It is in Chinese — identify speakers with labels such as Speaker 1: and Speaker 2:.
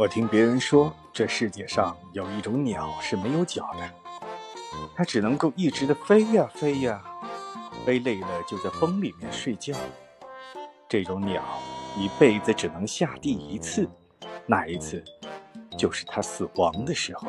Speaker 1: 我听别人说这世界上有一种鸟是没有脚的它只能够一直的飞呀飞呀飞累了就在风里面睡觉。这种鸟一辈子只能下地一次那一次就是它死亡的时候。